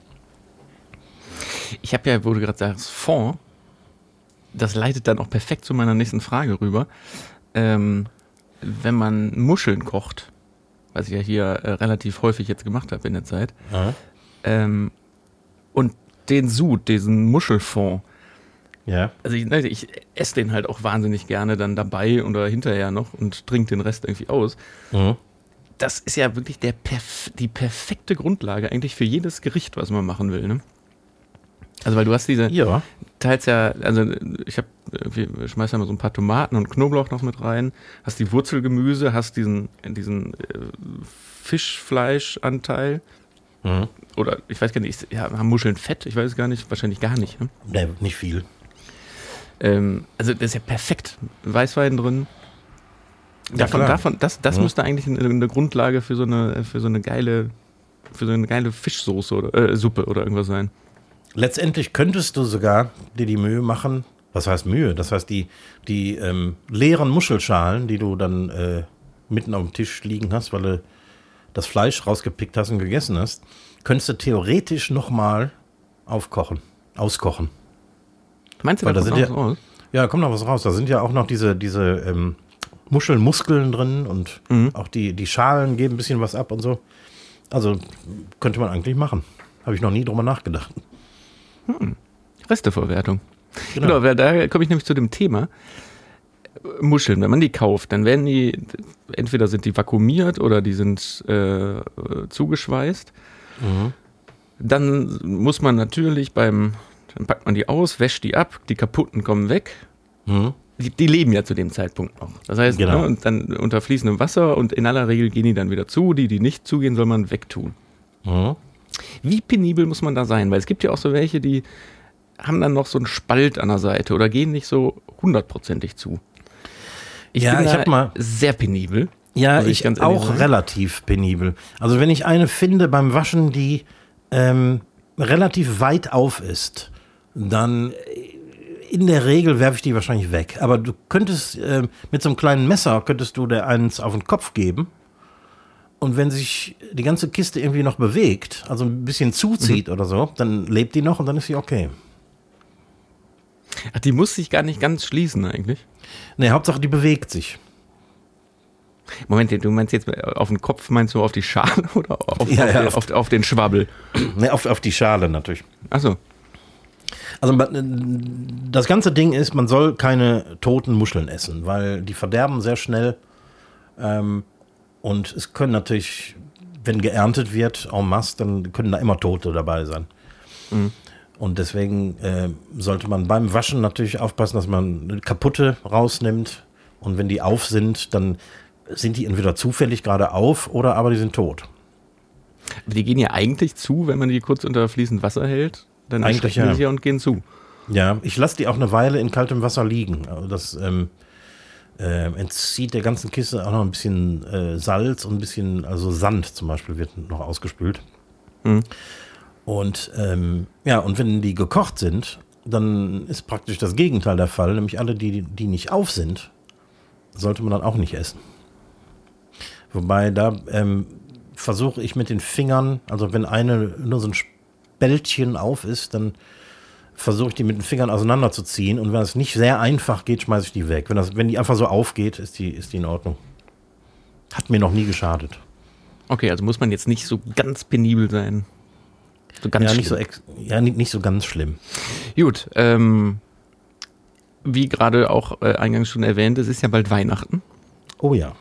Ich habe ja, wo du gerade sagst, Fond, das leitet dann auch perfekt zu meiner nächsten Frage rüber. Ähm, wenn man Muscheln kocht, was ich ja hier äh, relativ häufig jetzt gemacht habe in der Zeit, ähm, und den Sud, diesen Muschelfond, Ja. also ich, ne, ich esse den halt auch wahnsinnig gerne dann dabei oder hinterher noch und trinke den Rest irgendwie aus. Mhm. Das ist ja wirklich der perf die perfekte Grundlage eigentlich für jedes Gericht, was man machen will. Ne? Also weil du hast diese, Ja. teils ja, also ich habe, wir schmeißen ja mal so ein paar Tomaten und Knoblauch noch mit rein, hast die Wurzelgemüse, hast diesen, diesen äh, Fischfleischanteil Mhm. oder ich weiß gar nicht, ja, haben Muscheln Fett? Ich weiß es gar nicht, wahrscheinlich gar nicht. Ne? Nee, nicht viel. Ähm, also das ist ja perfekt. Weißwein drin. Ja, Davon, klar. davon, das, das Mhm. müsste eigentlich eine, eine Grundlage für so eine, für so eine geile, für so eine geile Fischsoße oder äh, Suppe oder irgendwas sein. Letztendlich könntest du sogar dir die Mühe machen, was heißt Mühe? Das heißt, die, die ähm, leeren Muschelschalen, die du dann äh, mitten auf dem Tisch liegen hast, weil du das Fleisch rausgepickt hast und gegessen hast, könntest du theoretisch nochmal aufkochen, auskochen. Meinst du, Weil da da kommt sind noch was raus? Ja, da kommt noch was raus. Da sind ja auch noch diese, diese ähm, Muschelmuskeln drin und Mhm. auch die, die Schalen geben ein bisschen was ab und so. Also könnte man eigentlich machen. Habe ich noch nie drüber nachgedacht. Resteverwertung. Genau, weil da komme ich nämlich zu dem Thema. Muscheln, wenn man die kauft, dann werden die, entweder sind die vakuumiert oder die sind äh, zugeschweißt. Mhm. Dann muss man natürlich beim, dann packt man die aus, wäscht die ab, die kaputten kommen weg. Mhm. Die, die leben ja zu dem Zeitpunkt noch. Das heißt, Genau. ne, und dann unter fließendem Wasser und in aller Regel gehen die dann wieder zu. Die, die nicht zugehen, soll man wegtun. Mhm. Wie penibel muss man da sein? Weil es gibt ja auch so welche, die haben dann noch so einen Spalt an der Seite oder gehen nicht so hundertprozentig zu. Ich Ja, bin ich da hab mal- sehr penibel. Ja, ich ich, auch sagen. relativ penibel. Also wenn ich eine finde beim Waschen, die ähm, relativ weit auf ist, dann äh, in der Regel werfe ich die wahrscheinlich weg. Aber du könntest ähm, mit so einem kleinen Messer könntest du der eins auf den Kopf geben. Und wenn sich die ganze Kiste irgendwie noch bewegt, also ein bisschen zuzieht Mhm. oder so, dann lebt die noch und dann ist sie okay. Ach, die muss sich gar nicht ganz schließen eigentlich. Nee, Hauptsache die bewegt sich. Moment, du meinst jetzt auf den Kopf, meinst du auf die Schale oder auf, Ja, auf, ja, auf, auf den Schwabbel? Nee, auf, auf die Schale natürlich. Achso. Also man- das ganze Ding ist, man soll keine toten Muscheln essen, weil die verderben sehr schnell. Ähm, und es können natürlich, wenn geerntet wird en masse, dann können da immer Tote dabei sein. Und deswegen äh, sollte man beim Waschen natürlich aufpassen, dass man eine kaputte rausnimmt. Und wenn die auf sind, dann sind die entweder zufällig gerade auf oder aber die sind tot. Die gehen ja eigentlich zu, wenn man die kurz unter fließend Wasser hält. Dann Eigentlich erschrecken ja. ja und gehen zu. Ja, ich lasse die auch eine Weile in kaltem Wasser liegen. Also Das ähm, äh, entzieht der ganzen Kiste auch noch ein bisschen äh, Salz und ein bisschen, also Sand zum Beispiel wird noch ausgespült. Mhm. Und ähm, ja, und wenn die gekocht sind, dann ist praktisch das Gegenteil der Fall, nämlich alle, die, die nicht auf sind, sollte man dann auch nicht essen. Wobei da ähm, versuche ich mit den Fingern, also wenn eine nur so ein Spältchen auf ist, dann versuche ich die mit den Fingern auseinanderzuziehen und wenn es nicht sehr einfach geht, schmeiße ich die weg. Wenn, das, wenn die einfach so aufgeht, ist die, ist die in Ordnung. Hat mir noch nie geschadet. Okay, also muss man jetzt nicht so ganz penibel sein. So ganz ja, nicht so ja, nicht, nicht so ganz schlimm. Gut, ähm, wie gerade auch äh, eingangs schon erwähnt, es ist ja bald Weihnachten. Oh ja.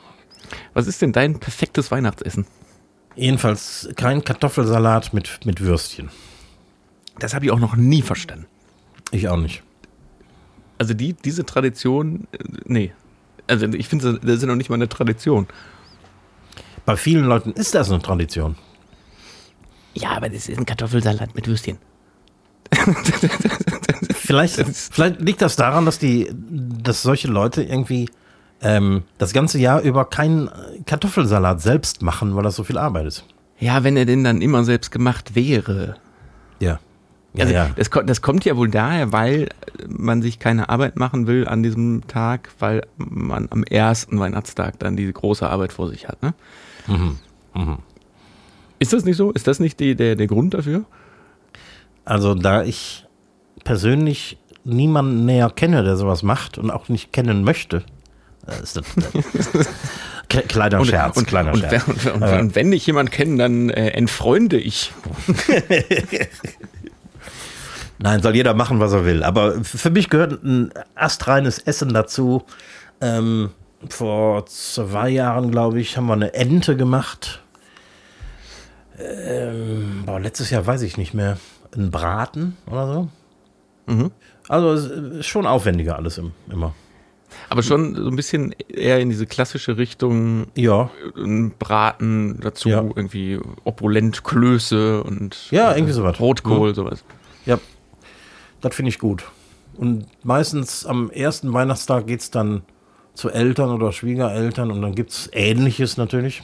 Was ist denn dein perfektes Weihnachtsessen? Jedenfalls kein Kartoffelsalat mit, mit Würstchen. Das habe ich auch noch nie verstanden. Ich auch nicht. Also die, diese Tradition, äh, nee. Also ich finde, das ist noch nicht mal eine Tradition. Bei vielen Leuten ist das eine Tradition. Ja, aber das ist ein Kartoffelsalat mit Würstchen. vielleicht, vielleicht liegt das daran, dass die, dass solche Leute irgendwie ähm, das ganze Jahr über keinen Kartoffelsalat selbst machen, weil das so viel Arbeit ist. Ja, wenn er denn dann immer selbst gemacht wäre. Ja. Ja, also ja. Das, das, kommt ja wohl daher, weil man sich keine Arbeit machen will an diesem Tag, weil man am ersten Weihnachtstag dann diese große Arbeit vor sich hat. Ne? Mhm. Mhm. Ist das nicht so? Ist das nicht die, der, der Grund dafür? Also, da ich persönlich niemanden näher kenne, der sowas macht und auch nicht kennen möchte, äh, ist das, äh, kleiner Scherz, und, kleiner und, Scherz. Und, und, und, wenn ich jemanden kenne, dann äh, entfreunde ich. Nein, soll jeder machen, was er will. Aber für mich gehört ein astreines Essen dazu. Ähm, vor zwei Jahren, glaube ich, haben wir eine Ente gemacht. Ähm, boah, letztes Jahr weiß ich nicht mehr. Ein Braten oder so. Mhm. Also es ist schon aufwendiger alles im, immer. Aber schon so ein bisschen eher in diese klassische Richtung. Ja. Ein Braten dazu, ja. irgendwie opulent Klöße und ja, irgendwie sowas. Rotkohl, mhm. sowas. Ja, das finde ich gut. Und meistens am ersten Weihnachtstag geht es dann zu Eltern oder Schwiegereltern und dann gibt es Ähnliches natürlich.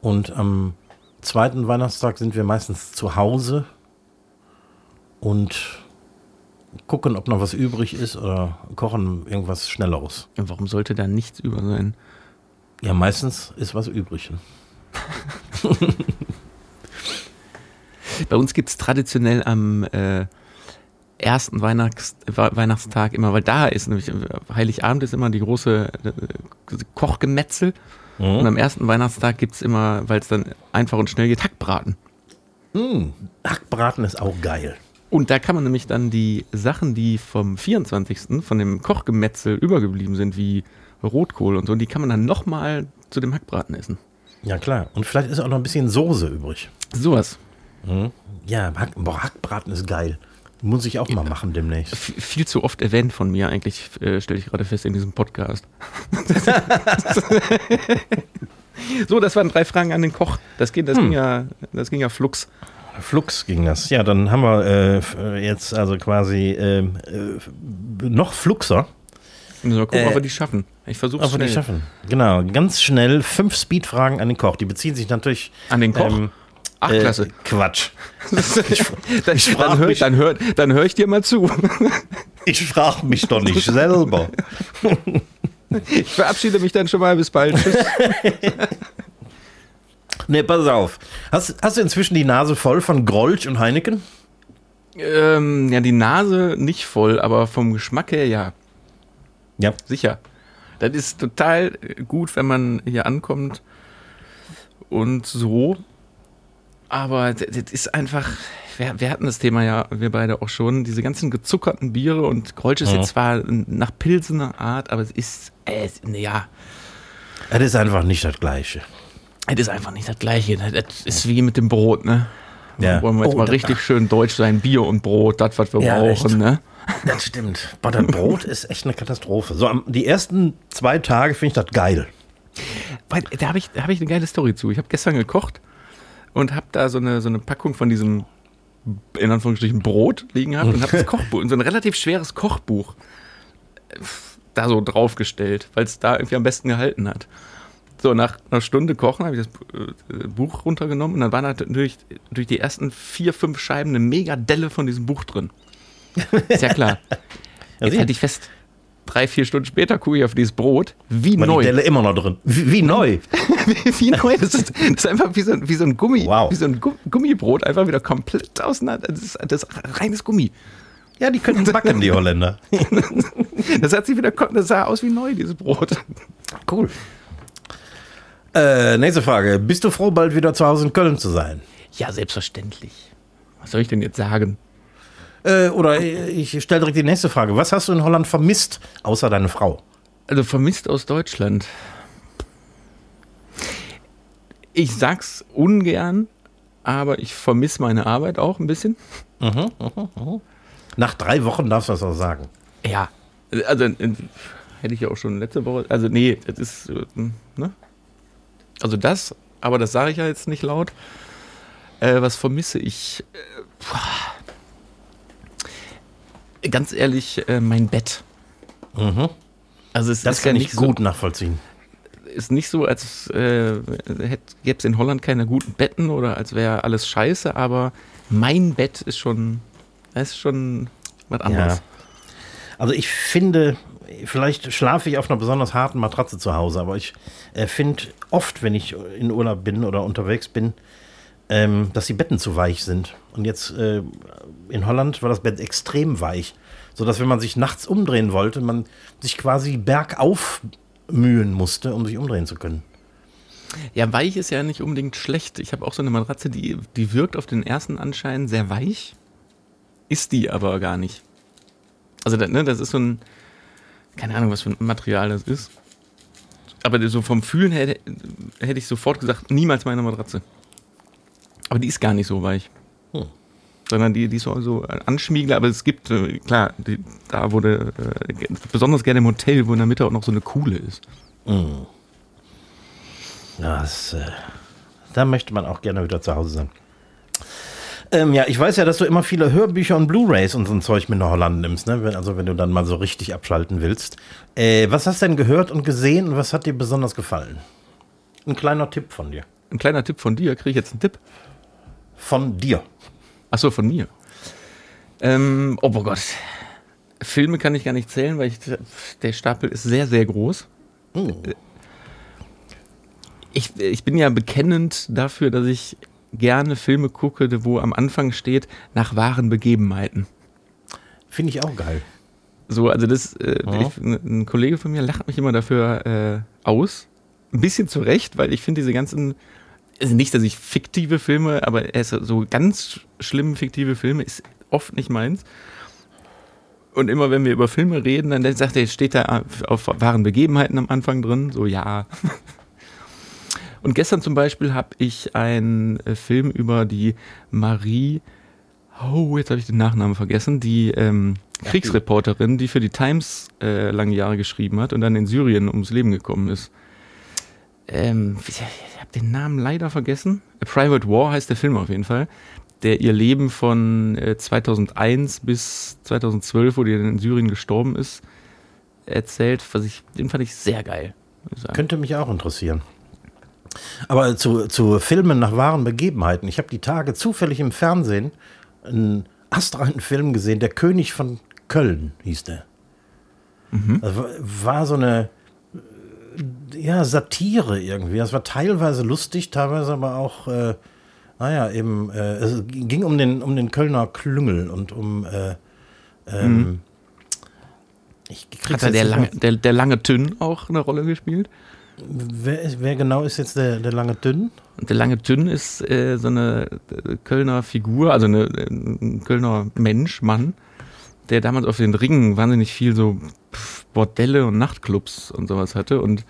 Und am zweiten Weihnachtstag sind wir meistens zu Hause und gucken, ob noch was übrig ist oder kochen irgendwas Schnelleres. Und warum sollte da nichts über sein? Ja, meistens ist was übrig. Bei uns gibt es traditionell am äh, ersten Weihnachts Weihnachtstag immer, weil da ist nämlich Heiligabend ist immer die große äh, Kochgemetzel. Mhm. Und am ersten Weihnachtstag gibt es immer, weil es dann einfach und schnell geht, Hackbraten. Mhm. Hackbraten ist auch geil. Und da kann man nämlich dann die Sachen, die vom 24. von dem Kochgemetzel übergeblieben sind, wie Rotkohl und so, die kann man dann nochmal zu dem Hackbraten essen. Ja, klar. Und vielleicht ist auch noch ein bisschen Soße übrig. Sowas. Mhm. Ja, Hack, boah, Hackbraten ist geil. Muss ich auch mal machen demnächst. Viel zu oft erwähnt von mir eigentlich, äh, stelle ich gerade fest in diesem Podcast. so, das waren drei Fragen an den Koch. Das ging, das hm. ging ja, das ging ja flux. Flux ging das. Ja, dann haben wir äh, jetzt also quasi äh, äh noch Fluxer. Mal gucken, äh, ob wir die schaffen. Ich versuche es schnell. die schaffen. Genau, ganz schnell fünf Speedfragen an den Koch. Die beziehen sich natürlich an den Koch. Ähm, Ach, äh, klasse. Quatsch. dann, dann höre dann hör, dann hör ich dir mal zu. ich frage mich doch nicht selber. ich verabschiede mich dann schon mal. Bis bald. Tschüss. Nee, pass auf. Hast, hast du inzwischen die Nase voll von Grolsch und Heineken? Ähm, ja, die Nase nicht voll, aber vom Geschmack her ja. Ja. Sicher. Das ist total gut, wenn man hier ankommt und so aber das ist einfach, wir, wir, hatten das Thema ja, wir beide auch schon, diese ganzen gezuckerten Biere und Grolsch ist ja. jetzt zwar nach Pilsener Art, aber es ist, äh, ja. Es ist einfach nicht das Gleiche. Es ist einfach nicht das Gleiche. Das ist wie mit dem Brot, ne? Ja. Wollen wir jetzt oh, mal richtig schön deutsch sein, Bier und Brot, das, was wir ja, brauchen, echt. ne? Das stimmt. Aber das Brot ist echt eine Katastrophe. So, die ersten zwei Tage finde ich das geil. Weil, da habe ich, hab ich eine geile Story zu. Ich habe gestern gekocht und habe da so eine, so eine Packung von diesem, in Anführungsstrichen, Brot liegen gehabt und habe das Kochbuch, so ein relativ schweres Kochbuch äh, da so draufgestellt, weil es da irgendwie am besten gehalten hat. So, nach einer Stunde Kochen habe ich das äh, Buch runtergenommen und dann war natürlich durch die ersten vier, fünf Scheiben eine mega Delle von diesem Buch drin. Ist ja klar. Jetzt hätte ich fest, drei, vier Stunden später gucke ich auf dieses Brot, wie War neu. die Delle immer noch drin. Wie, wie neu. wie, wie neu. Das ist, das ist einfach wie so, ein- wie so ein Gummi, Wow. wie so ein Gu- Gummibrot, einfach wieder komplett auseinander. Das ist, das ist reines Gummi. Ja, die können backen, die Holländer. Das hat sich wieder, das sah aus wie neu, dieses Brot. Cool. Äh, nächste Frage. Bist du froh, bald wieder zu Hause in Köln zu sein? Ja, selbstverständlich. Was soll ich denn jetzt sagen? Äh, oder ich stelle direkt die nächste Frage. Was hast du in Holland vermisst, außer deine Frau? Also vermisst aus Deutschland. Ich sag's ungern, aber ich vermisse meine Arbeit auch ein bisschen. Nach drei Wochen darfst du das auch sagen. Ja. Also äh, hätte ich ja auch schon letzte Woche. Also nee, es ist äh, ne? Also das, aber das sage ich ja jetzt nicht laut. Äh, was vermisse ich? Äh, ganz ehrlich, äh, mein Bett. Also es Das ist ja kann ich nicht gut nachvollziehen. so, ist nicht so, als äh, gäbe es in Holland keine guten Betten oder als wäre alles scheiße, aber mein Bett ist schon, ist schon was anderes. Ja. Also ich finde, vielleicht schlafe ich auf einer besonders harten Matratze zu Hause, aber ich äh, finde oft, wenn ich in Urlaub bin oder unterwegs bin, ähm, dass die Betten zu weich sind. Und jetzt äh, in Holland war das Bett extrem weich, sodass wenn man sich nachts umdrehen wollte, man sich quasi bergauf mühen musste, um sich umdrehen zu können. Ja, weich ist ja nicht unbedingt schlecht. Ich habe auch so eine Matratze, die, die wirkt auf den ersten Anschein sehr weich, ist die aber gar nicht. Also ne, das ist so ein, keine Ahnung, was für ein Material das ist. Aber so vom Fühlen her hätte, ich sofort gesagt, niemals meine Matratze. Aber die ist gar nicht so weich. Hm. Sondern die, die ist so, so anschmiegel, aber es gibt, äh, klar, die, da wurde, äh, besonders gerne im Hotel, wo in der Mitte auch noch so eine Kuhle ist. Ja, das, äh, da möchte man auch gerne wieder zu Hause sein. Ähm, ja, ich weiß ja, dass du immer viele Hörbücher und Blu-Rays und so ein Zeug mit nach Holland nimmst, ne? Wenn, also wenn du dann mal so richtig abschalten willst. Äh, was hast du denn gehört und gesehen und was hat dir besonders gefallen? Ein kleiner Tipp von dir. Ein kleiner Tipp von dir, kriege ich jetzt einen Tipp? Von dir. Achso, von mir. Ähm, oh Gott. Filme kann ich gar nicht zählen, weil ich, der Stapel ist sehr, sehr groß. Hm. Ich, ich bin ja bekennend dafür, dass ich gerne Filme gucke, wo am Anfang steht, nach wahren Begebenheiten. Finde ich auch geil. So, also das, äh, Ja. ich, ein Kollege von mir lacht mich immer dafür äh, aus. Ein bisschen zu Recht, weil ich finde diese ganzen, also nicht, dass ich fiktive Filme, aber so ganz schlimm fiktive Filme ist oft nicht meins. Und immer wenn wir über Filme reden, dann sagt er, steht da auf wahren Begebenheiten am Anfang drin, so ja. Und gestern zum Beispiel habe ich einen äh, Film über die Marie, oh, jetzt habe ich den Nachnamen vergessen, die ähm, Kriegsreporterin, die für die Times äh, lange Jahre geschrieben hat und dann in Syrien ums Leben gekommen ist. Ähm, ich habe den Namen leider vergessen. A Private War heißt der Film auf jeden Fall, der ihr Leben von äh, 2001 bis 2012, wo die dann in Syrien gestorben ist, erzählt. Was ich, den fand ich sehr geil. Könnte mich auch interessieren. Aber zu, zu Filmen nach wahren Begebenheiten. Ich habe die Tage zufällig im Fernsehen einen astreinen Film gesehen, Der König von Köln hieß der. Das war, war so eine äh, ja, Satire irgendwie. Das war teilweise lustig, teilweise aber auch, äh, naja, eben, äh, es ging um den, um den Kölner Klüngel und um, äh, ähm, ich krieg's Hat da der lange, der, der lange Tünn auch eine Rolle gespielt? Wer, ist, wer genau ist jetzt der, der lange Dünn? Der lange Tünn ist äh, so eine äh, Kölner Figur, also eine, äh, ein Kölner Mensch, Mann, der damals auf den Ringen wahnsinnig viel so Bordelle und Nachtclubs und sowas hatte und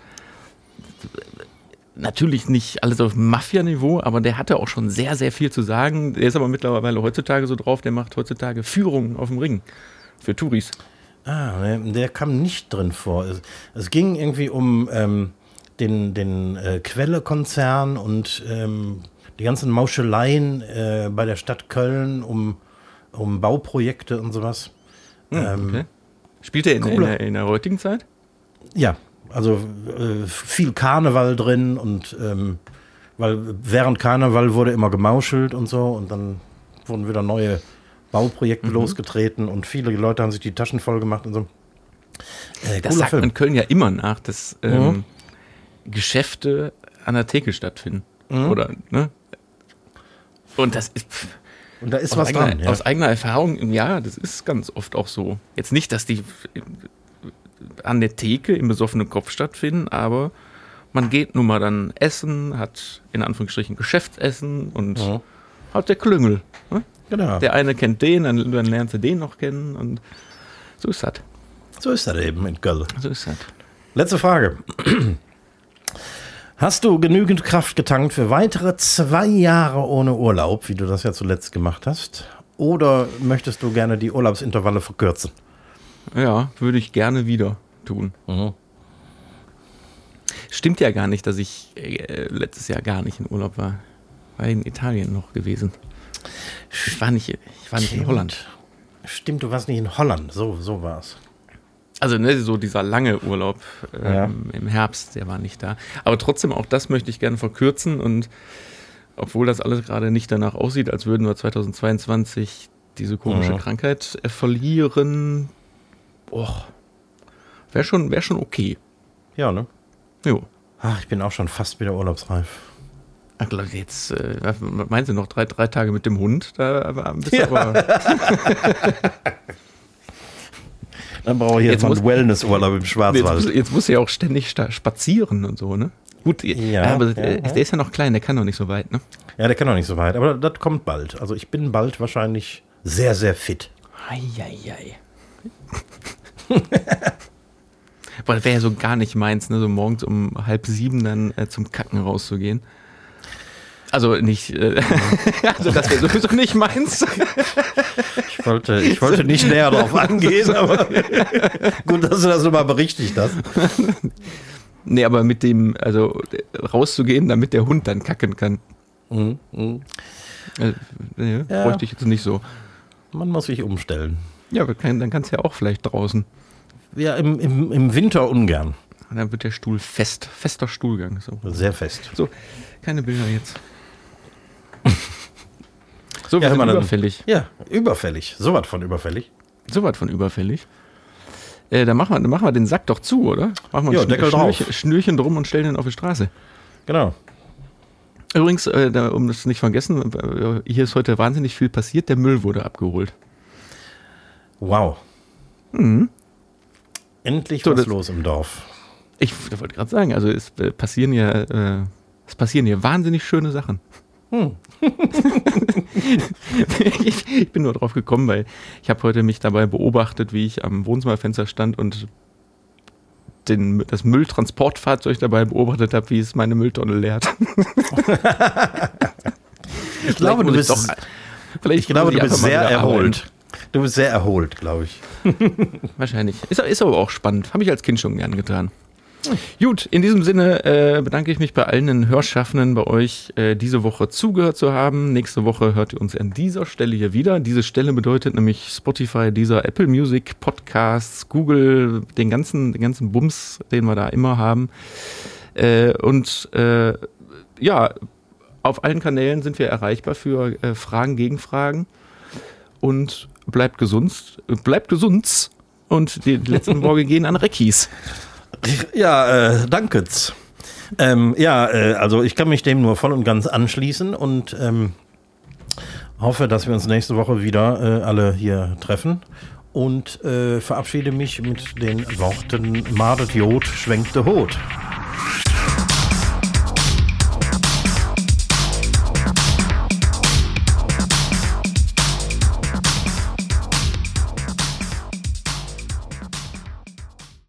natürlich nicht alles auf Mafia-Niveau, aber der hatte auch schon sehr, sehr viel zu sagen. Der ist aber mittlerweile heutzutage so drauf, der macht heutzutage Führungen auf dem Ring für Touris. Ah, der kam nicht drin vor. Es, es ging irgendwie um ähm, den, den äh, Quelle-Konzern und ähm, die ganzen Mauscheleien äh, bei der Stadt Köln, um, um Bauprojekte und sowas. Ähm, Okay. Spielt er in, in, der, in der heutigen Zeit? Ja, also äh, viel Karneval drin und ähm, weil während Karneval wurde immer gemauschelt und so und dann wurden wieder neue Bauprojekte losgetreten und viele Leute haben sich die Taschen voll gemacht und so. Äh, das sagt Film. man in Köln ja immer nach, dass ähm, mhm. Geschäfte an der Theke stattfinden. Mhm. Oder, ne? Und das ist. Pff, und da ist was eigener, dran. Ja. Aus eigener Erfahrung, ja, das ist ganz oft auch so. Jetzt nicht, dass die an der Theke im besoffenen Kopf stattfinden, aber man geht nun mal dann essen, hat in Anführungsstrichen Geschäftsessen und mhm. hat der Klüngel. Ne? Genau. Der eine kennt den, dann, dann lernt sie den noch kennen und so ist das. So ist das eben in Köln. So ist das. Letzte Frage. Hast du genügend Kraft getankt für weitere zwei Jahre ohne Urlaub, wie du das ja zuletzt gemacht hast? Oder möchtest du gerne die Urlaubsintervalle verkürzen? Ja, würde ich gerne wieder tun. Mhm. Stimmt ja gar nicht, dass ich äh, letztes Jahr gar nicht in Urlaub war. War in Italien noch gewesen. Ich war nicht, ich war nicht in Holland. Stimmt, du warst nicht in Holland. So, so war es. Also ne, so dieser lange Urlaub ähm, ja. im Herbst, der war nicht da. Aber trotzdem, auch das möchte ich gerne verkürzen. Und obwohl das alles gerade nicht danach aussieht, als würden wir 2022 diese komische mhm. Krankheit äh, verlieren, wäre schon, wär schon okay. Ja, ne? Jo. Ach, ich bin auch schon fast wieder urlaubsreif. Ach, jetzt äh, meinen Sie noch drei, drei Tage mit dem Hund? Da bist du ja. aber. Dann brauche ich jetzt, jetzt mal Wellnessurlaub im Schwarzwald. Jetzt, jetzt muss er ja auch ständig spazieren und so, ne? Gut, ja, aber ja, der, ist ja noch klein, der kann noch nicht so weit, ne? Ja, der kann noch nicht so weit, aber das kommt bald. Also ich bin bald wahrscheinlich sehr, sehr fit. Eieiei. Boah, das wäre ja so gar nicht meins, ne? so morgens um halb sieben dann äh, zum Kacken rauszugehen. Also nicht, äh, also das wäre sowieso nicht meins. Ich wollte, ich wollte nicht näher darauf angehen, aber gut, dass du das nochmal berichtigt hast. Nee, aber mit dem, also rauszugehen, damit der Hund dann kacken kann. Mhm, mh. äh, nee, ja. bräuchte ich jetzt nicht so. Man muss sich umstellen. Ja, kann, dann kannst du ja auch vielleicht draußen. Ja, im, im, im Winter ungern. dann wird der Stuhl fest, fester Stuhlgang. So. Sehr fest. So, keine Bilder jetzt. so, ja, sind überfällig. Dann, ja, überfällig. So was von überfällig. So was von überfällig. Äh, dann, machen wir, dann machen wir den Sack doch zu, oder? Machen wir ein Deckel Schnürchen, Schnürchen drum und stellen den auf die Straße. Genau. Übrigens, äh, da, um das nicht vergessen, äh, hier ist heute wahnsinnig viel passiert. Der Müll wurde abgeholt. Wow. Mhm. Endlich so, was das, los im Dorf. Ich wollte gerade sagen, also es äh, passieren ja, äh, es passieren hier wahnsinnig schöne Sachen. Hm. ich, ich, bin nur drauf gekommen, weil ich habe heute mich dabei beobachtet, wie ich am Wohnzimmerfenster stand und den, das Mülltransportfahrzeug dabei beobachtet habe, wie es meine Mülltonne leert. ich glaube, du bist, doch, ich glaube, du bist sehr erholt. Du bist sehr erholt, glaube ich. Wahrscheinlich. Ist, ist aber auch spannend. Habe ich als Kind schon gern getan. Gut, in diesem Sinne äh, bedanke ich mich bei allen Hörschaffenden bei euch, äh, diese Woche zugehört zu haben. Nächste Woche hört ihr uns an dieser Stelle hier wieder. Diese Stelle bedeutet nämlich Spotify, dieser Apple Music, Podcasts, Google, den ganzen, den ganzen Bums, den wir da immer haben. Äh, und äh, ja, auf allen Kanälen sind wir erreichbar für äh, Fragen, Gegenfragen. Und bleibt gesund, bleibt gesund. Und die letzten Worte gehen an Reckis. Ja, äh, danke. Ähm, ja, äh, also ich kann mich dem nur voll und ganz anschließen und ähm, hoffe, dass wir uns nächste Woche wieder äh, alle hier treffen und äh, verabschiede mich mit den Worten Madet Jod schwenkte Hot.